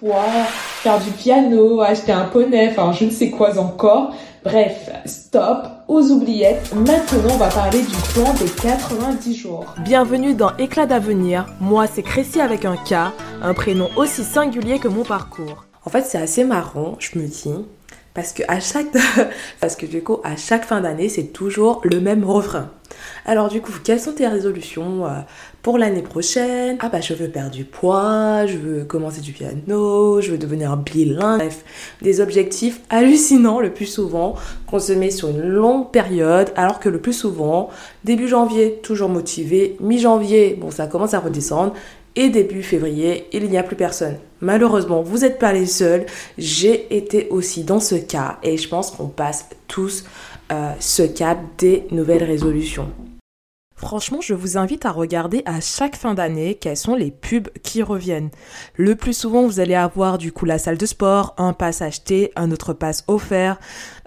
poids, faire du piano, acheter un poney, enfin je ne sais quoi encore. Bref, stop aux oubliettes. Maintenant, on va parler du plan des 90 jours. Bienvenue dans Éclat d'avenir. Moi, c'est Crécy avec un K, un prénom aussi singulier que mon parcours. En fait, c'est assez marrant, je me dis, parce que chaque, parce du coup, à chaque fin d'année, c'est toujours le même refrain. Alors du coup, quelles sont tes résolutions euh, pour l'année prochaine? Ah bah je veux perdre du poids, je veux commencer du piano, je veux devenir bilingue. Bref, des objectifs hallucinants le plus souvent qu'on se met sur une longue période, alors que le plus souvent, début janvier, toujours motivé, mi-janvier, bon ça commence à redescendre, et début février, il n'y a plus personne. Malheureusement, vous n'êtes pas les seuls. J'ai été aussi dans ce cas et je pense qu'on passe tous euh, ce cap des nouvelles résolutions. Franchement, je vous invite à regarder à chaque fin d'année quels sont les pubs qui reviennent. Le plus souvent, vous allez avoir du coup la salle de sport, un pass acheté, un autre pass offert,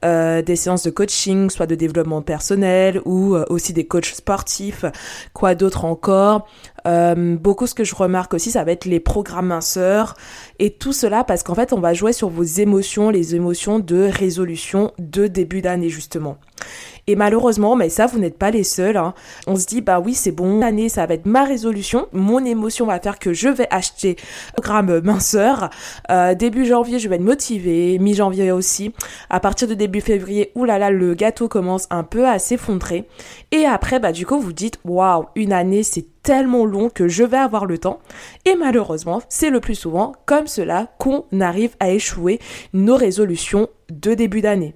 euh, des séances de coaching, soit de développement personnel ou euh, aussi des coachs sportifs. Quoi d'autre encore euh, Beaucoup ce que je remarque aussi, ça va être les programmes minceurs et tout cela parce qu'en fait, on va jouer sur vos émotions, les émotions de résolution de début d'année justement. Et malheureusement, mais ça, vous n'êtes pas les seuls. Hein. On se dit, bah oui, c'est bon, l'année, ça va être ma résolution. Mon émotion va faire que je vais acheter un gramme minceur. Euh, début janvier, je vais être motivée. Mi-janvier aussi. À partir de début février, oulala, le gâteau commence un peu à s'effondrer. Et après, bah du coup, vous dites, waouh, une année, c'est tellement long que je vais avoir le temps. Et malheureusement, c'est le plus souvent comme cela qu'on arrive à échouer nos résolutions de début d'année.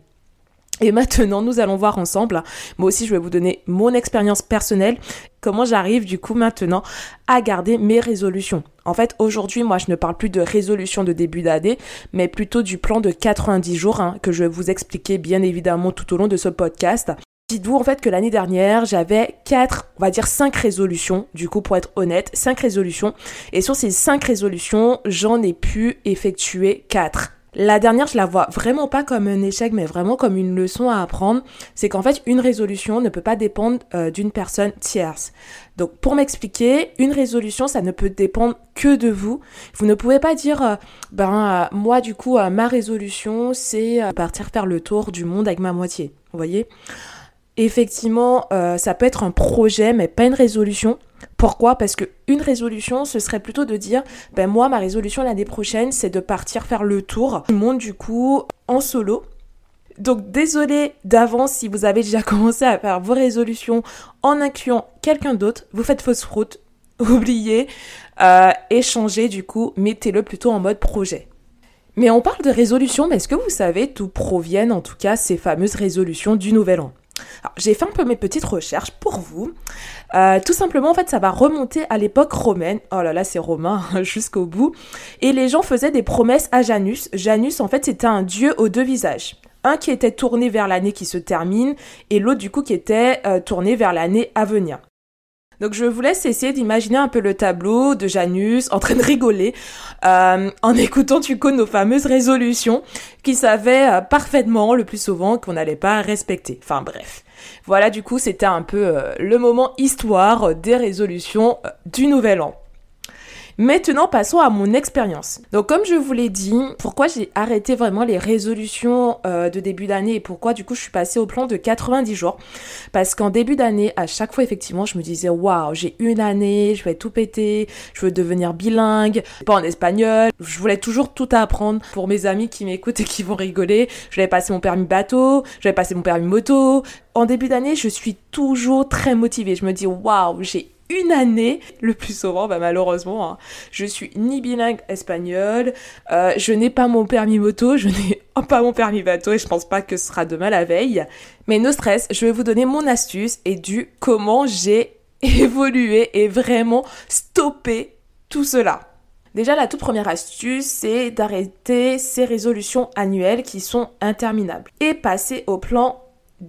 Et maintenant, nous allons voir ensemble. Moi aussi, je vais vous donner mon expérience personnelle, comment j'arrive du coup maintenant à garder mes résolutions. En fait, aujourd'hui, moi, je ne parle plus de résolution de début d'année, mais plutôt du plan de 90 jours hein, que je vais vous expliquer bien évidemment tout au long de ce podcast. Dites-vous en fait que l'année dernière, j'avais 4, on va dire 5 résolutions, du coup pour être honnête, 5 résolutions. Et sur ces 5 résolutions, j'en ai pu effectuer 4. La dernière, je la vois vraiment pas comme un échec, mais vraiment comme une leçon à apprendre. C'est qu'en fait, une résolution ne peut pas dépendre euh, d'une personne tierce. Donc, pour m'expliquer, une résolution, ça ne peut dépendre que de vous. Vous ne pouvez pas dire, euh, ben, euh, moi, du coup, ma résolution, c'est partir faire le tour du monde avec ma moitié. Vous voyez? Effectivement, ça peut être un projet, mais pas une résolution. Pourquoi? Parce que une résolution, ce serait plutôt de dire, ben moi, ma résolution l'année prochaine, c'est de partir faire le tour du monde du coup en solo. Donc désolé d'avance si vous avez déjà commencé à faire vos résolutions en incluant quelqu'un d'autre, vous faites fausse route, oubliez, euh, échangez du coup, mettez-le plutôt en mode projet. Mais on parle de résolution, mais est-ce que vous savez d'où proviennent en tout cas ces fameuses résolutions du nouvel an? J'ai fait un peu mes petites recherches pour vous. Euh, tout simplement, en fait, ça va remonter à l'époque romaine. Oh là là, c'est romain jusqu'au bout. Et les gens faisaient des promesses à Janus. Janus, en fait, c'était un dieu aux deux visages. Un qui était tourné vers l'année qui se termine et l'autre, du coup, qui était euh, tourné vers l'année à venir. Donc je vous laisse essayer d'imaginer un peu le tableau de Janus en train de rigoler euh, en écoutant du coup nos fameuses résolutions qui savait euh, parfaitement le plus souvent qu'on n'allait pas respecter. Enfin bref. Voilà du coup c'était un peu euh, le moment histoire des résolutions du nouvel an. Maintenant, passons à mon expérience. Donc, comme je vous l'ai dit, pourquoi j'ai arrêté vraiment les résolutions euh, de début d'année et pourquoi du coup je suis passée au plan de 90 jours? Parce qu'en début d'année, à chaque fois, effectivement, je me disais waouh, j'ai une année, je vais tout péter, je veux devenir bilingue, pas en espagnol. Je voulais toujours tout apprendre pour mes amis qui m'écoutent et qui vont rigoler. Je vais passer mon permis bateau, je vais passer mon permis moto. En début d'année, je suis toujours très motivée. Je me dis waouh, j'ai une année, le plus souvent, bah malheureusement, hein. je suis ni bilingue espagnol, euh, je n'ai pas mon permis moto, je n'ai pas mon permis bateau et je pense pas que ce sera demain la veille. Mais no stress, je vais vous donner mon astuce et du comment j'ai évolué et vraiment stoppé tout cela. Déjà, la toute première astuce, c'est d'arrêter ces résolutions annuelles qui sont interminables et passer au plan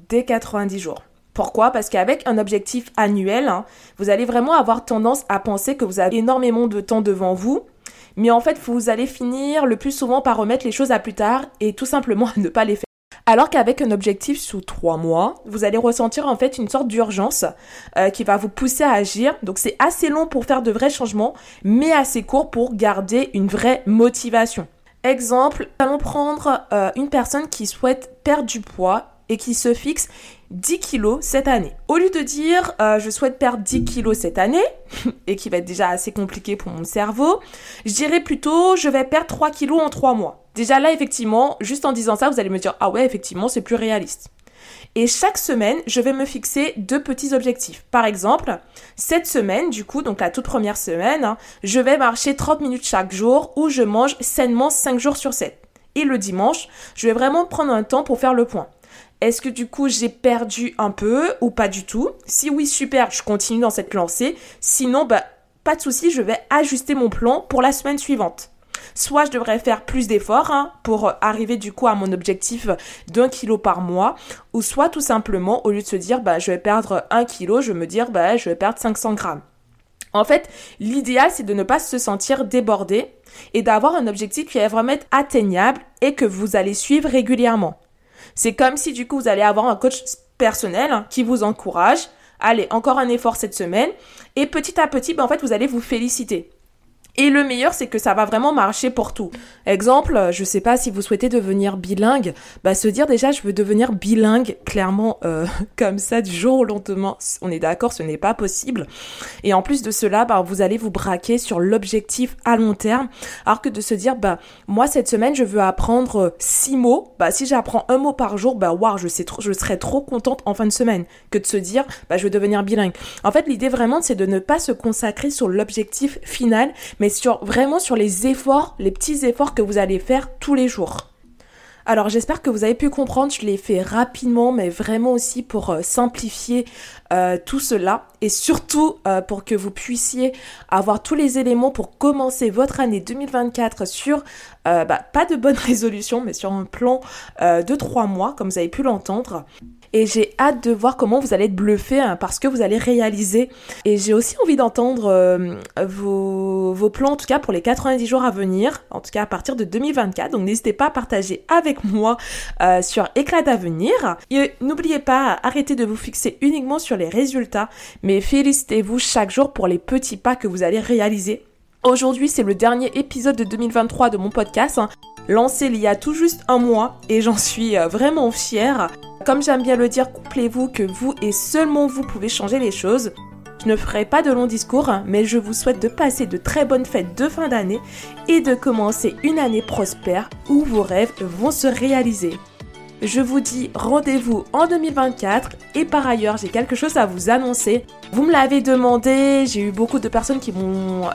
des 90 jours. Pourquoi? Parce qu'avec un objectif annuel, hein, vous allez vraiment avoir tendance à penser que vous avez énormément de temps devant vous, mais en fait, vous allez finir le plus souvent par remettre les choses à plus tard et tout simplement ne pas les faire. Alors qu'avec un objectif sous trois mois, vous allez ressentir en fait une sorte d'urgence euh, qui va vous pousser à agir. Donc c'est assez long pour faire de vrais changements, mais assez court pour garder une vraie motivation. Exemple, allons prendre euh, une personne qui souhaite perdre du poids et qui se fixe 10 kilos cette année. Au lieu de dire euh, je souhaite perdre 10 kilos cette année, et qui va être déjà assez compliqué pour mon cerveau, je dirais plutôt je vais perdre 3 kilos en 3 mois. Déjà là, effectivement, juste en disant ça, vous allez me dire ah ouais, effectivement, c'est plus réaliste. Et chaque semaine, je vais me fixer deux petits objectifs. Par exemple, cette semaine, du coup, donc la toute première semaine, hein, je vais marcher 30 minutes chaque jour où je mange sainement 5 jours sur 7. Et le dimanche, je vais vraiment prendre un temps pour faire le point. Est-ce que du coup j'ai perdu un peu ou pas du tout? Si oui, super, je continue dans cette lancée. Sinon, bah, pas de souci, je vais ajuster mon plan pour la semaine suivante. Soit je devrais faire plus d'efforts hein, pour arriver du coup à mon objectif d'un kilo par mois, ou soit tout simplement au lieu de se dire bah je vais perdre un kilo, je vais me dire bah je vais perdre 500 grammes. En fait, l'idéal c'est de ne pas se sentir débordé et d'avoir un objectif qui est vraiment atteignable et que vous allez suivre régulièrement. C'est comme si du coup vous allez avoir un coach personnel qui vous encourage. Allez, encore un effort cette semaine. Et petit à petit, ben, en fait, vous allez vous féliciter. Et le meilleur, c'est que ça va vraiment marcher pour tout. Exemple, je sais pas si vous souhaitez devenir bilingue, bah se dire déjà je veux devenir bilingue, clairement euh, comme ça du jour au lendemain, on est d'accord, ce n'est pas possible. Et en plus de cela, bah vous allez vous braquer sur l'objectif à long terme, alors que de se dire bah moi cette semaine je veux apprendre six mots, bah si j'apprends un mot par jour, bah waouh je je serais trop contente en fin de semaine que de se dire bah je veux devenir bilingue. En fait l'idée vraiment c'est de ne pas se consacrer sur l'objectif final, sur vraiment sur les efforts, les petits efforts que vous allez faire tous les jours. Alors j'espère que vous avez pu comprendre, je l'ai fait rapidement, mais vraiment aussi pour euh, simplifier euh, tout cela et surtout euh, pour que vous puissiez avoir tous les éléments pour commencer votre année 2024 sur bah, pas de bonne résolution, mais sur un plan de trois mois, comme vous avez pu l'entendre et j'ai hâte de voir comment vous allez être bluffé hein, parce que vous allez réaliser. Et j'ai aussi envie d'entendre euh, vos, vos, plans, en tout cas pour les 90 jours à venir, en tout cas à partir de 2024. Donc n'hésitez pas à partager avec moi euh, sur Éclat d'avenir. Et n'oubliez pas, arrêtez de vous fixer uniquement sur les résultats, mais félicitez-vous chaque jour pour les petits pas que vous allez réaliser. Aujourd'hui, c'est le dernier épisode de 2023 de mon podcast, lancé il y a tout juste un mois, et j'en suis euh, vraiment fière. Comme j'aime bien le dire, couplez-vous que vous et seulement vous pouvez changer les choses. Je ne ferai pas de long discours, mais je vous souhaite de passer de très bonnes fêtes de fin d'année et de commencer une année prospère où vos rêves vont se réaliser. Je vous dis rendez-vous en 2024 et par ailleurs j'ai quelque chose à vous annoncer. Vous me l'avez demandé, j'ai eu beaucoup de personnes qui m'ont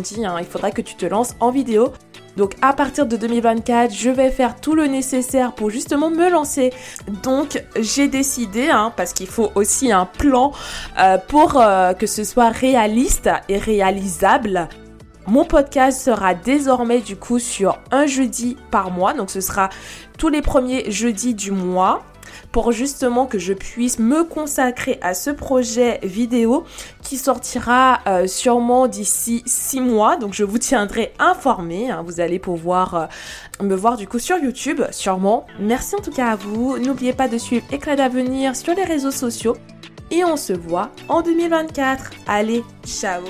dit hein, il faudrait que tu te lances en vidéo. Donc à partir de 2024, je vais faire tout le nécessaire pour justement me lancer. Donc j'ai décidé, hein, parce qu'il faut aussi un plan euh, pour euh, que ce soit réaliste et réalisable. Mon podcast sera désormais du coup sur un jeudi par mois, donc ce sera tous les premiers jeudis du mois pour justement que je puisse me consacrer à ce projet vidéo qui sortira euh, sûrement d'ici 6 mois. Donc je vous tiendrai informé. Hein. vous allez pouvoir euh, me voir du coup sur YouTube, sûrement. Merci en tout cas à vous. N'oubliez pas de suivre Éclat d'avenir sur les réseaux sociaux. Et on se voit en 2024. Allez, ciao